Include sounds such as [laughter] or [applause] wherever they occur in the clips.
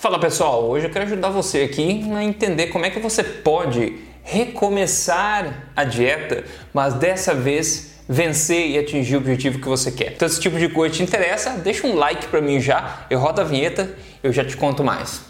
Fala pessoal, hoje eu quero ajudar você aqui a entender como é que você pode recomeçar a dieta, mas dessa vez vencer e atingir o objetivo que você quer. Então, se esse tipo de coisa te interessa, deixa um like para mim já, eu rodo a vinheta, eu já te conto mais.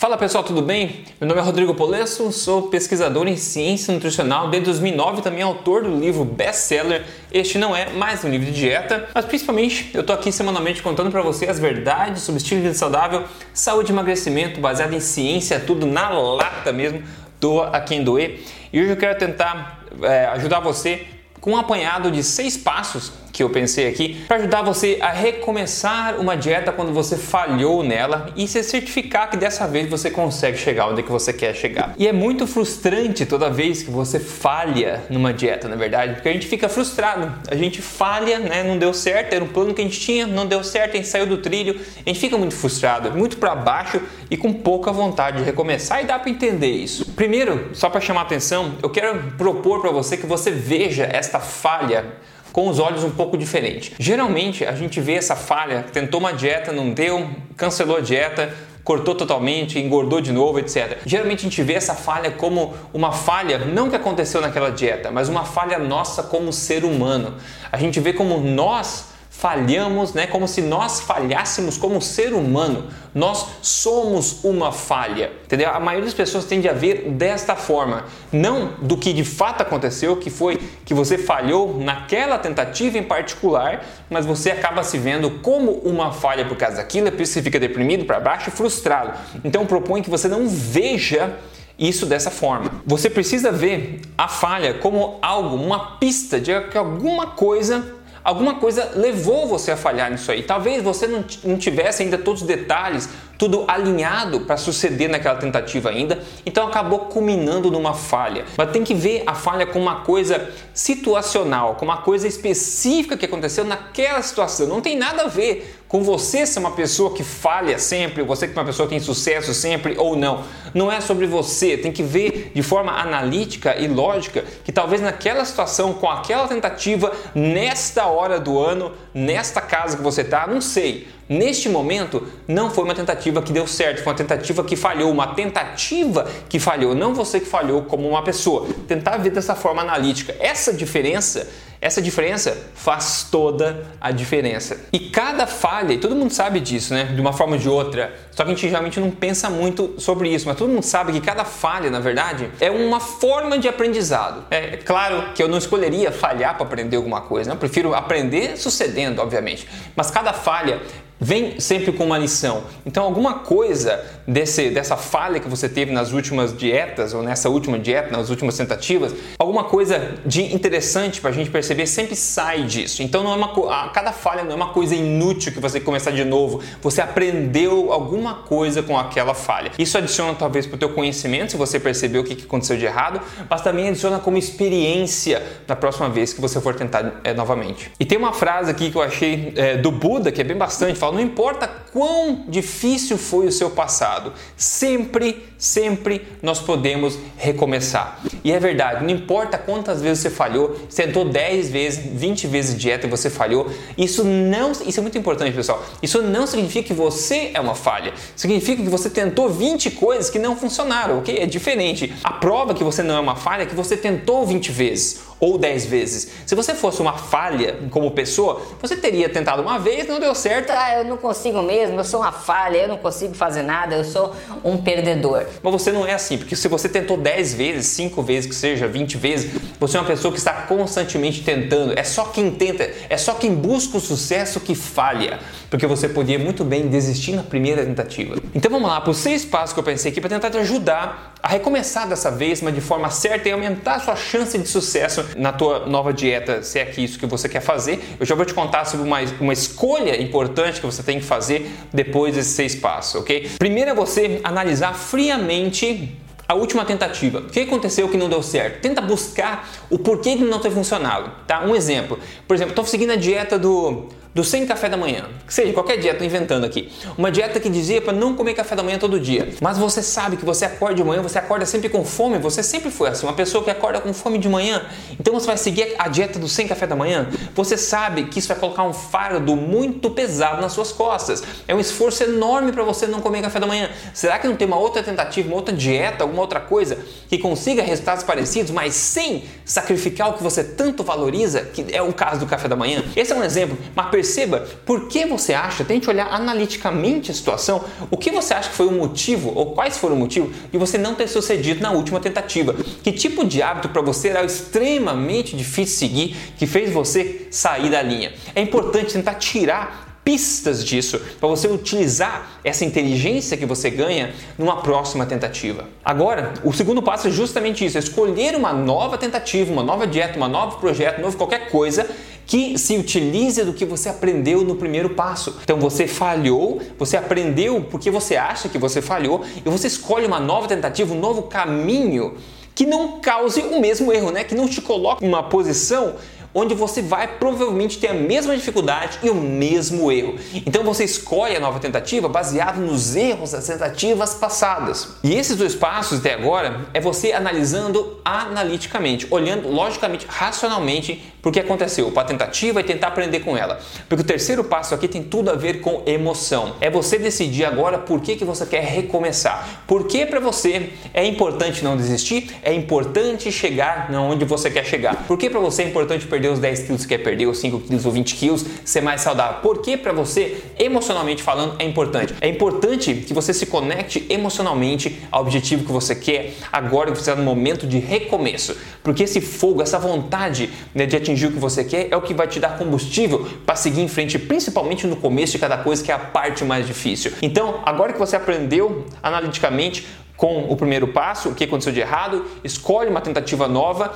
Fala pessoal, tudo bem? Meu nome é Rodrigo Polesso, sou pesquisador em ciência nutricional desde 2009 também autor do livro best-seller Este Não É Mais Um Livro de Dieta, mas principalmente eu tô aqui semanalmente contando para você as verdades sobre estilo de vida saudável, saúde e emagrecimento baseado em ciência, tudo na lata mesmo, doa a quem doer. E hoje eu quero tentar é, ajudar você com um apanhado de seis passos que eu pensei aqui para ajudar você a recomeçar uma dieta quando você falhou nela e se certificar que dessa vez você consegue chegar onde que você quer chegar. E é muito frustrante toda vez que você falha numa dieta, na verdade, porque a gente fica frustrado. A gente falha, né? Não deu certo, era um plano que a gente tinha, não deu certo, a gente saiu do trilho. A gente fica muito frustrado, muito para baixo e com pouca vontade de recomeçar e dá para entender isso. Primeiro, só para chamar atenção, eu quero propor para você que você veja esta falha com os olhos um pouco diferentes. Geralmente a gente vê essa falha, tentou uma dieta, não deu, cancelou a dieta, cortou totalmente, engordou de novo, etc. Geralmente a gente vê essa falha como uma falha não que aconteceu naquela dieta, mas uma falha nossa como ser humano. A gente vê como nós falhamos, né? Como se nós falhássemos como ser humano. Nós somos uma falha, entendeu? A maioria das pessoas tende a ver desta forma, não do que de fato aconteceu, que foi que você falhou naquela tentativa em particular, mas você acaba se vendo como uma falha por causa daquilo, é por isso que você fica deprimido, para baixo e frustrado. Então propõe que você não veja isso dessa forma. Você precisa ver a falha como algo, uma pista de que alguma coisa alguma coisa levou você a falhar nisso aí. Talvez você não, tivesse ainda todos os detalhes, tudo alinhado para suceder naquela tentativa ainda, então acabou culminando numa falha. Mas tem que ver a falha como uma coisa situacional, como uma coisa específica que aconteceu naquela situação. Não tem nada a ver com você ser uma pessoa que falha sempre, você que é uma pessoa que tem sucesso sempre ou não. Não é sobre você, tem que ver de forma analítica e lógica que talvez naquela situação, com aquela tentativa, nesta hora do ano, nesta casa que você está, não sei Neste momento, não foi uma tentativa que deu certo, foi uma tentativa que falhou, uma tentativa que falhou, não você que falhou como uma pessoa. Tentar ver dessa forma analítica. Essa diferença essa diferença faz toda a diferença. E cada falha, e todo mundo sabe disso, né? De uma forma ou de outra. Só que a gente geralmente não pensa muito sobre isso, mas todo mundo sabe que cada falha, na verdade, é uma forma de aprendizado. É claro que eu não escolheria falhar para aprender alguma coisa, né? eu prefiro aprender sucedendo, obviamente. Mas cada falha vem sempre com uma lição. Então, alguma coisa desse, dessa falha que você teve nas últimas dietas, ou nessa última dieta, nas últimas tentativas, alguma coisa de interessante para a gente perceber sempre sai disso. Então, não é uma, cada falha não é uma coisa inútil que você começar de novo. Você aprendeu alguma coisa com aquela falha. Isso adiciona talvez para o teu conhecimento, se você percebeu o que aconteceu de errado, mas também adiciona como experiência na próxima vez que você for tentar é, novamente. E tem uma frase aqui que eu achei é, do Buda que é bem bastante, fala não importa quão difícil foi o seu passado, sempre, sempre nós podemos recomeçar. E é verdade, não importa quantas vezes você falhou, você tentou 10 vezes, 20 vezes dieta e você falhou, isso não, isso é muito importante, pessoal. Isso não significa que você é uma falha. Significa que você tentou 20 coisas que não funcionaram, OK? É diferente. A prova que você não é uma falha é que você tentou 20 vezes ou 10 vezes. Se você fosse uma falha como pessoa, você teria tentado uma vez, não deu certo. Ah, eu não consigo mesmo, eu sou uma falha, eu não consigo fazer nada, eu sou um perdedor. Mas você não é assim, porque se você tentou 10 vezes, 5 vezes, que seja 20 vezes, você é uma pessoa que está constantemente tentando. É só quem tenta, é só quem busca o sucesso que falha, porque você podia muito bem desistir na primeira tentativa. Então vamos lá para os seis passos que eu pensei aqui para tentar te ajudar a recomeçar dessa vez, mas de forma certa e aumentar a sua chance de sucesso na tua nova dieta, se é que isso que você quer fazer. Eu já vou te contar sobre uma, uma escolha importante que você tem que fazer depois desses seis passos, ok? Primeiro é você analisar friamente a última tentativa. O que aconteceu que não deu certo? Tenta buscar o porquê de não ter funcionado, tá? Um exemplo. Por exemplo, estou seguindo a dieta do do sem café da manhã, que seja qualquer dieta, tô inventando aqui, uma dieta que dizia para não comer café da manhã todo dia, mas você sabe que você acorda de manhã, você acorda sempre com fome, você sempre foi assim, uma pessoa que acorda com fome de manhã, então você vai seguir a dieta do sem café da manhã, você sabe que isso vai colocar um fardo muito pesado nas suas costas, é um esforço enorme para você não comer café da manhã. Será que não tem uma outra tentativa, uma outra dieta, alguma outra coisa que consiga resultados parecidos, mas sem sacrificar o que você tanto valoriza, que é o caso do café da manhã? Esse é um exemplo, mas perceba por que você acha, tente olhar analiticamente a situação, o que você acha que foi o motivo ou quais foram o motivo de você não ter sucedido na última tentativa. Que tipo de hábito para você era extremamente difícil seguir que fez você sair da linha? É importante tentar tirar pistas disso para você utilizar essa inteligência que você ganha numa próxima tentativa. Agora, o segundo passo é justamente isso: é escolher uma nova tentativa, uma nova dieta, um novo projeto, um novo qualquer coisa que se utilize do que você aprendeu no primeiro passo. Então você falhou, você aprendeu porque você acha que você falhou e você escolhe uma nova tentativa, um novo caminho que não cause o mesmo erro, né? Que não te coloque em uma posição onde você vai provavelmente ter a mesma dificuldade e o mesmo erro. Então você escolhe a nova tentativa baseado nos erros das tentativas passadas. E esses dois passos até agora é você analisando analiticamente, olhando logicamente, racionalmente por que aconteceu para a tentativa e tentar aprender com ela. Porque o terceiro passo aqui tem tudo a ver com emoção. É você decidir agora por que, que você quer recomeçar. Por que para você é importante não desistir? É importante chegar onde você quer chegar. Por que para você é importante perder os 10 quilos que quer perder, os 5 quilos ou 20 quilos, ser mais saudável? Por que para você, emocionalmente falando, é importante? É importante que você se conecte emocionalmente ao objetivo que você quer agora que você está no momento de recomeço. Porque esse fogo, essa vontade né, de atingir atingir o que você quer é o que vai te dar combustível para seguir em frente, principalmente no começo de cada coisa, que é a parte mais difícil. Então, agora que você aprendeu analiticamente com o primeiro passo, o que aconteceu de errado, escolhe uma tentativa nova,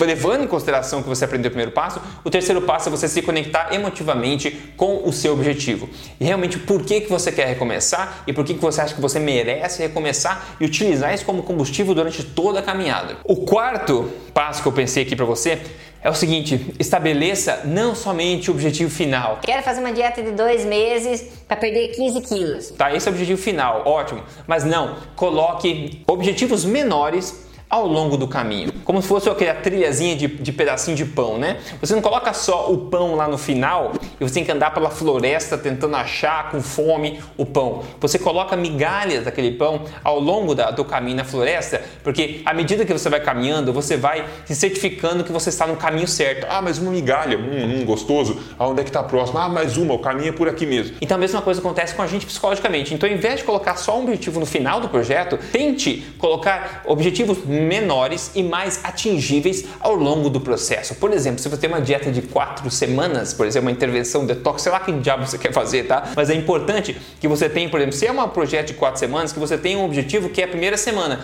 levando em consideração o que você aprendeu no primeiro passo. O terceiro passo é você se conectar emotivamente com o seu objetivo. E realmente por que, que você quer recomeçar e por que, que você acha que você merece recomeçar e utilizar isso como combustível durante toda a caminhada. O quarto passo que eu pensei aqui para você é o seguinte: estabeleça não somente o objetivo final. Quero fazer uma dieta de dois meses para perder 15 quilos. Tá, esse é o objetivo final, ótimo. Mas não, coloque objetivos menores ao longo do caminho. Como se fosse aquela trilhazinha de, de pedacinho de pão, né? Você não coloca só o pão lá no final e você tem que andar pela floresta tentando achar com fome o pão. Você coloca migalhas daquele pão ao longo da, do caminho na floresta, porque à medida que você vai caminhando, você vai se certificando que você está no caminho certo. Ah, mais uma migalha, hum, hum gostoso. Aonde é que está próximo? Ah, mais uma, o caminho é por aqui mesmo. Então a mesma coisa acontece com a gente psicologicamente. Então, ao invés de colocar só um objetivo no final do projeto, tente colocar objetivos menores e mais atingíveis ao longo do processo. Por exemplo, se você tem uma dieta de quatro semanas, por exemplo, uma intervenção detox, sei lá que diabo você quer fazer, tá? Mas é importante que você tenha, por exemplo, se é um projeto de quatro semanas, que você tenha um objetivo que é a primeira semana.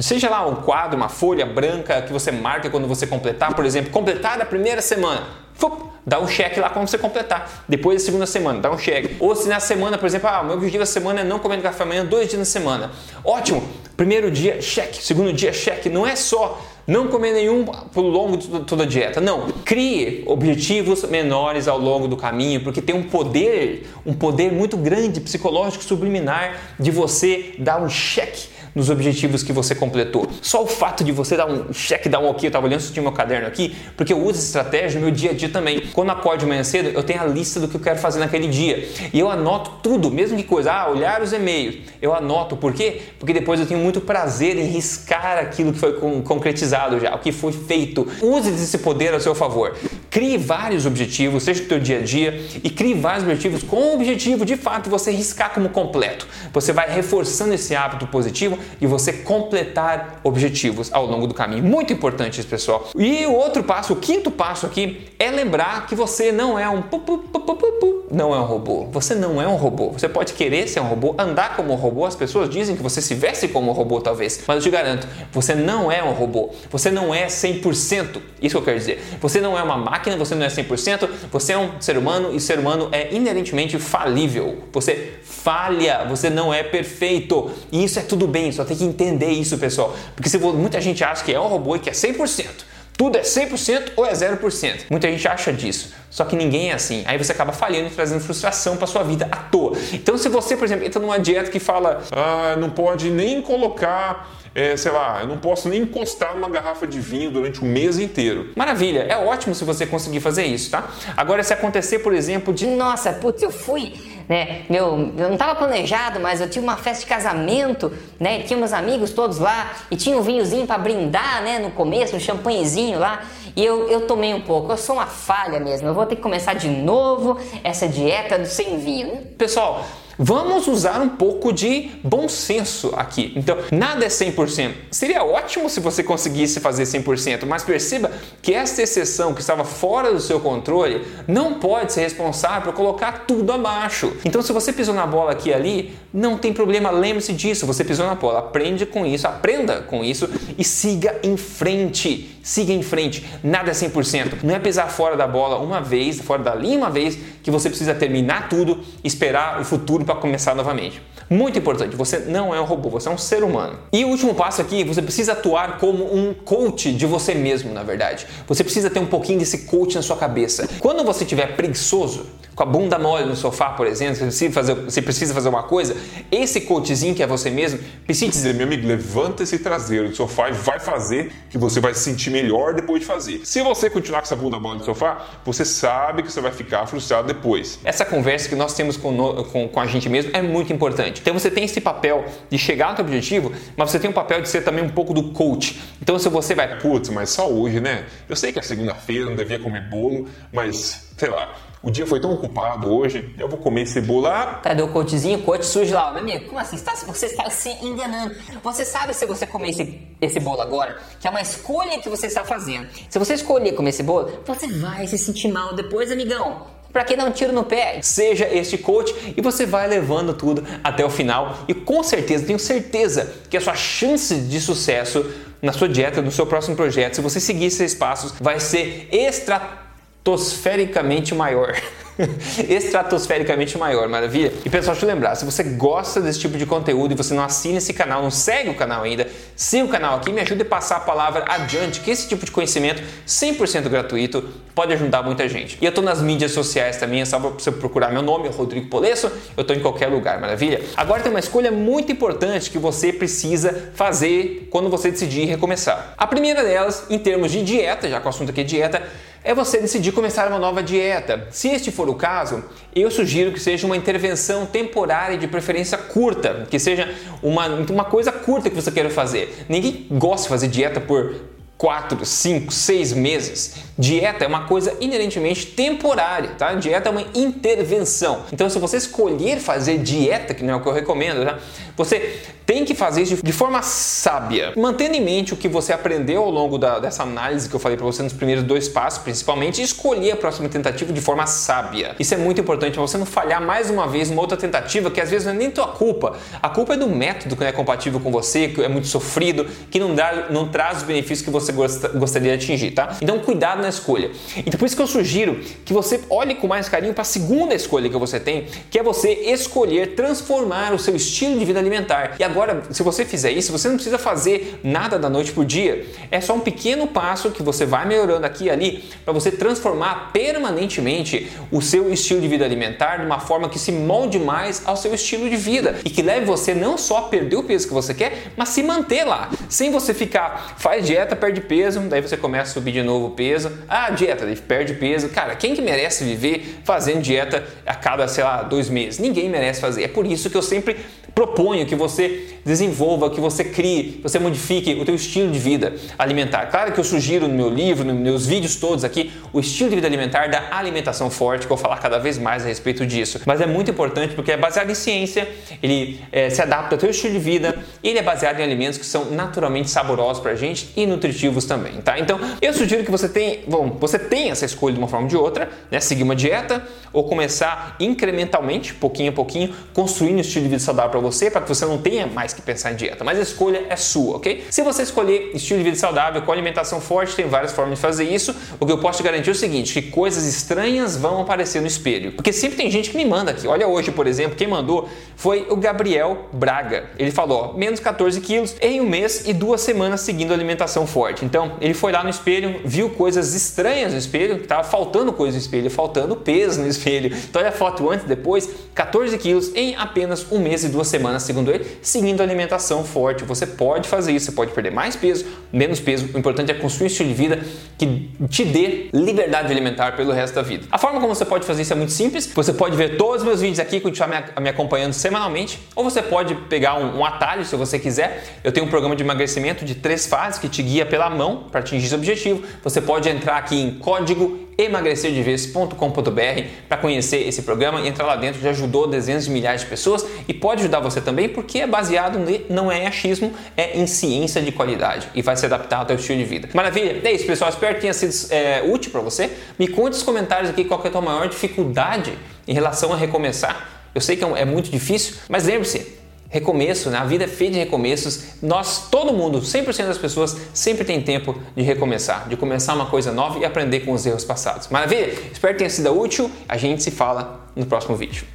Seja lá um quadro, uma folha branca que você marca quando você completar, por exemplo, completar a primeira semana. Fup, dá um cheque lá quando você completar. Depois da segunda semana, dá um cheque. Ou se na semana, por exemplo, ah, meu objetivo da semana é não comer café amanhã dois dias na semana. Ótimo! Primeiro dia, cheque. Segundo dia, cheque. Não é só não comer nenhum pelo longo de toda a dieta. Não. Crie objetivos menores ao longo do caminho, porque tem um poder, um poder muito grande psicológico subliminar de você dar um cheque nos objetivos que você completou. Só o fato de você dar um cheque, dar um ok, eu estava olhando se tinha meu caderno aqui, porque eu uso estratégia no meu dia a dia também. Quando acordo de manhã cedo, eu tenho a lista do que eu quero fazer naquele dia. E eu anoto tudo, mesmo que coisa, ah, olhar os e-mails. Eu anoto, por quê? Porque depois eu tenho muito prazer em riscar aquilo que foi concretizado já, o que foi feito. Use esse poder a seu favor. Crie vários objetivos, seja no teu dia a dia, e crie vários objetivos com o objetivo de fato você riscar como completo. Você vai reforçando esse hábito positivo e você completar objetivos ao longo do caminho. Muito importante isso, pessoal. E o outro passo, o quinto passo aqui, é lembrar que você não é um não é um robô. Você não é um robô. Você pode querer ser um robô, andar como um robô. As pessoas dizem que você se veste como um robô, talvez. Mas eu te garanto, você não é um robô. Você não é 100%. Isso que eu quero dizer. Você não é uma máquina, você não é 100%. Você é um ser humano e ser humano é inerentemente falível. Você falha, você não é perfeito. E isso é tudo bem, só tem que entender isso, pessoal. Porque se muita gente acha que é um robô e que é 100%, tudo é 100% ou é 0%. Muita gente acha disso. Só que ninguém é assim. Aí você acaba falhando e trazendo frustração para sua vida à toa. Então, se você, por exemplo, entra numa dieta que fala, ah, não pode nem colocar é, sei lá, eu não posso nem encostar numa garrafa de vinho durante o mês inteiro. Maravilha, é ótimo se você conseguir fazer isso, tá? Agora, se acontecer, por exemplo, de. Nossa, putz, eu fui né? Meu, eu não estava planejado, mas eu tinha uma festa de casamento, né? Tinha meus amigos todos lá e tinha um vinhozinho para brindar, né? No começo, um champanhezinho lá. E eu, eu tomei um pouco. Eu sou uma falha mesmo. Eu vou ter que começar de novo essa dieta do sem vinho. Pessoal, Vamos usar um pouco de bom senso aqui. Então, nada é 100%. Seria ótimo se você conseguisse fazer 100%, mas perceba que essa exceção que estava fora do seu controle não pode ser responsável por colocar tudo abaixo. Então, se você pisou na bola aqui e ali, não tem problema, lembre-se disso. Você pisou na bola, aprende com isso, aprenda com isso e siga em frente. Siga em frente. Nada é 100%. Não é pisar fora da bola uma vez, fora da linha uma vez, que você precisa terminar tudo, esperar o futuro para começar novamente. Muito importante, você não é um robô, você é um ser humano. E o último passo aqui, você precisa atuar como um coach de você mesmo, na verdade. Você precisa ter um pouquinho desse coach na sua cabeça. Quando você estiver preguiçoso, com a bunda mole no sofá, por exemplo, você precisa, fazer, você precisa fazer uma coisa, esse coachzinho que é você mesmo, precisa dizer, meu amigo, levanta esse traseiro do sofá e vai fazer, que você vai se sentir melhor depois de fazer. Se você continuar com essa bunda mole no sofá, você sabe que você vai ficar frustrado depois. Essa conversa que nós temos com, com, com a gente mesmo é muito importante. Então você tem esse papel de chegar no seu objetivo, mas você tem o papel de ser também um pouco do coach. Então se você vai... Putz, mas só hoje, né? Eu sei que é segunda-feira, não devia comer bolo, mas, sei lá o dia foi tão ocupado hoje, eu vou comer cebola. Cadê o coachzinho? O coach surge lá, meu amigo. Como assim? Você está, você está se enganando. Você sabe se você comer esse, esse bolo agora, que é uma escolha que você está fazendo. Se você escolher comer esse bolo, você vai se sentir mal depois, amigão para que não tiro no pé. Seja este coach e você vai levando tudo até o final e com certeza, tenho certeza que a sua chance de sucesso na sua dieta, no seu próximo projeto, se você seguir esses passos, vai ser estratosfericamente maior. [laughs] [laughs] estratosfericamente maior, maravilha? E pessoal, deixa eu lembrar, se você gosta desse tipo de conteúdo e você não assina esse canal, não segue o canal ainda, siga o canal aqui, me ajude a passar a palavra adiante, que esse tipo de conhecimento 100% gratuito pode ajudar muita gente. E eu tô nas mídias sociais também, é só você procurar meu nome, Rodrigo Polesso, eu tô em qualquer lugar, maravilha? Agora tem uma escolha muito importante que você precisa fazer quando você decidir recomeçar. A primeira delas, em termos de dieta, já que o assunto aqui é dieta, é você decidir começar uma nova dieta. Se este for o caso, eu sugiro que seja uma intervenção temporária de preferência curta, que seja uma, uma coisa curta que você queira fazer. Ninguém gosta de fazer dieta por 4, 5, 6 meses. Dieta é uma coisa inerentemente temporária, tá? Dieta é uma intervenção. Então, se você escolher fazer dieta, que não é o que eu recomendo, tá? Você tem que fazer isso de forma sábia, mantendo em mente o que você aprendeu ao longo da, dessa análise que eu falei para você nos primeiros dois passos, principalmente, e escolher a próxima tentativa de forma sábia. Isso é muito importante para você não falhar mais uma vez numa outra tentativa que às vezes não é nem tua culpa. A culpa é do método que não é compatível com você, que é muito sofrido, que não, dá, não traz os benefícios que você gosta, gostaria de atingir, tá? Então, cuidado na escolha. Então, por isso que eu sugiro que você olhe com mais carinho para a segunda escolha que você tem, que é você escolher transformar o seu estilo de vida alimentar. E agora, se você fizer isso, você não precisa fazer nada da noite por dia. É só um pequeno passo que você vai melhorando aqui e ali para você transformar permanentemente o seu estilo de vida alimentar de uma forma que se molde mais ao seu estilo de vida e que leve você não só a perder o peso que você quer, mas se manter lá, sem você ficar faz dieta, perde peso, daí você começa a subir de novo o peso. Ah, dieta, daí perde peso. Cara, quem que merece viver fazendo dieta a cada, sei lá, dois meses? Ninguém merece fazer. É por isso que eu sempre proponho que você desenvolva, que você crie, que você modifique o teu estilo de vida alimentar. Claro que eu sugiro no meu livro, nos meus vídeos todos aqui, o estilo de vida alimentar da alimentação forte, que eu vou falar cada vez mais a respeito disso. Mas é muito importante porque é baseado em ciência, ele é, se adapta ao teu estilo de vida ele é baseado em alimentos que são naturalmente saborosos pra gente e nutritivos também, tá? Então, eu sugiro que você tenha, bom, você tenha essa escolha de uma forma ou de outra, né? Seguir uma dieta ou começar incrementalmente, pouquinho a pouquinho, construindo um estilo de vida saudável para você, para que você não tenha mais que pensar em dieta, mas a escolha é sua, ok? Se você escolher estilo de vida saudável com alimentação forte, tem várias formas de fazer isso. O que eu posso te garantir é o seguinte, que coisas estranhas vão aparecer no espelho, porque sempre tem gente que me manda aqui. Olha hoje, por exemplo, quem mandou foi o Gabriel Braga. Ele falou, menos 14 quilos em um mês e duas semanas seguindo alimentação forte. Forte. Então, ele foi lá no espelho, viu coisas estranhas no espelho, que estava faltando coisa no espelho, faltando peso no [laughs] espelho. Então, olha a foto antes e depois, 14 quilos em apenas um mês e duas semanas, segundo ele, seguindo alimentação forte. Você pode fazer isso, você pode perder mais peso, menos peso. O importante é construir um estilo de vida que te dê liberdade alimentar pelo resto da vida. A forma como você pode fazer isso é muito simples. Você pode ver todos os meus vídeos aqui, continuar me, acompanhando semanalmente, ou você pode pegar um, um atalho se você quiser. Eu tenho um programa de emagrecimento de três fases que te guia pela mão para atingir esse objetivo. Você pode entrar aqui em código emagrecerdeves.com.br para conhecer esse programa e entrar lá dentro. Já ajudou dezenas de milhares de pessoas e pode ajudar você também porque é baseado em, não é em achismo, é em ciência de qualidade e vai se adaptar ao teu estilo de vida. Maravilha? É isso, pessoal. Espero que tenha sido é, útil para você. Me conte nos comentários aqui qual é a tua maior dificuldade em relação a recomeçar. Eu sei que é, é muito difícil, mas lembre-se, recomeço, né? a vida é feita de recomeços. Nós, todo mundo, 100% das pessoas sempre tem tempo de recomeçar, de começar uma coisa nova e aprender com os erros passados. Maravilha? Espero que tenha sido útil. A gente se fala no próximo vídeo.